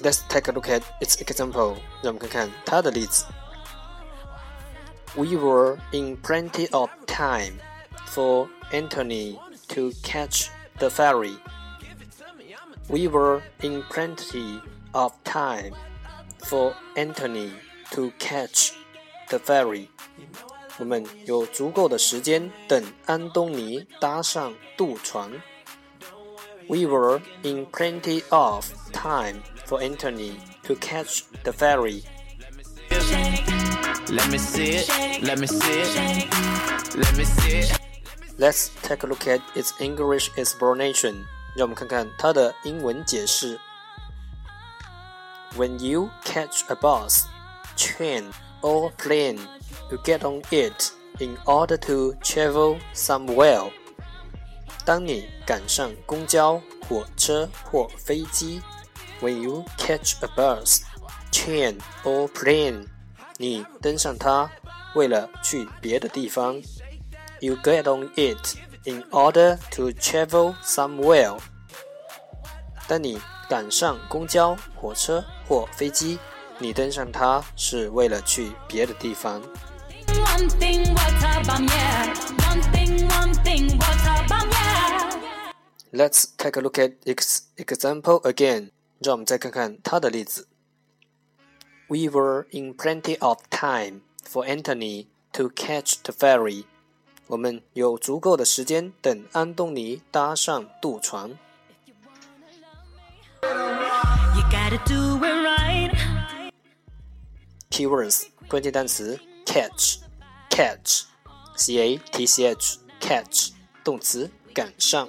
Let's take a look at its example. 让我们看看它的例子。We were in plenty of time for Anthony to catch the ferry. We were in plenty of time for Anthony to catch the ferry. 我们有足够的时间等安东尼搭上渡船。We were in plenty of time for Anthony to catch the ferry. Let me see it. Let me see it. Let me see it. Let's take a look at its English explanation. 让我们看看它的英文解释。When you catch a bus, train, or plane, you get on it in order to travel somewhere. 当你赶上公交、火车或飞机 ，When you catch a bus, train, or plane, 你登上它，为了去别的地方。You get on it in order to travel somewhere. 当你赶上公交、火车或飞机，你登上它是为了去别的地方。 one thing, what's up, um, yeah. One thing, one thing, what's up, um, yeah. Let's take a look at its example again. 让我们再看看它的例子。We were in plenty of time for Anthony to catch the ferry. 我们有足够的时间等安东尼搭上渡船。 You gotta do it right. Keywords 关键单词 catch catch c a t c h catch 动词赶上。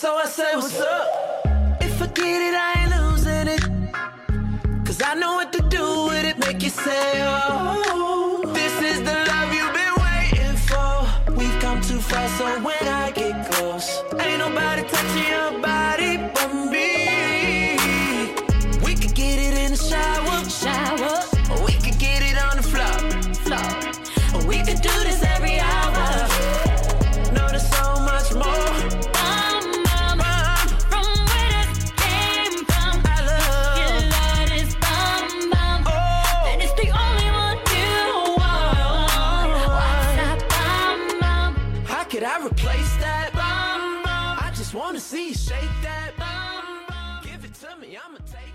So I said, What's up? If I get it, I ain't losing it. Cause I know what to do with it, make you say, Oh, could I replace that? I just wanna see you shake that. Give it to me, I'ma take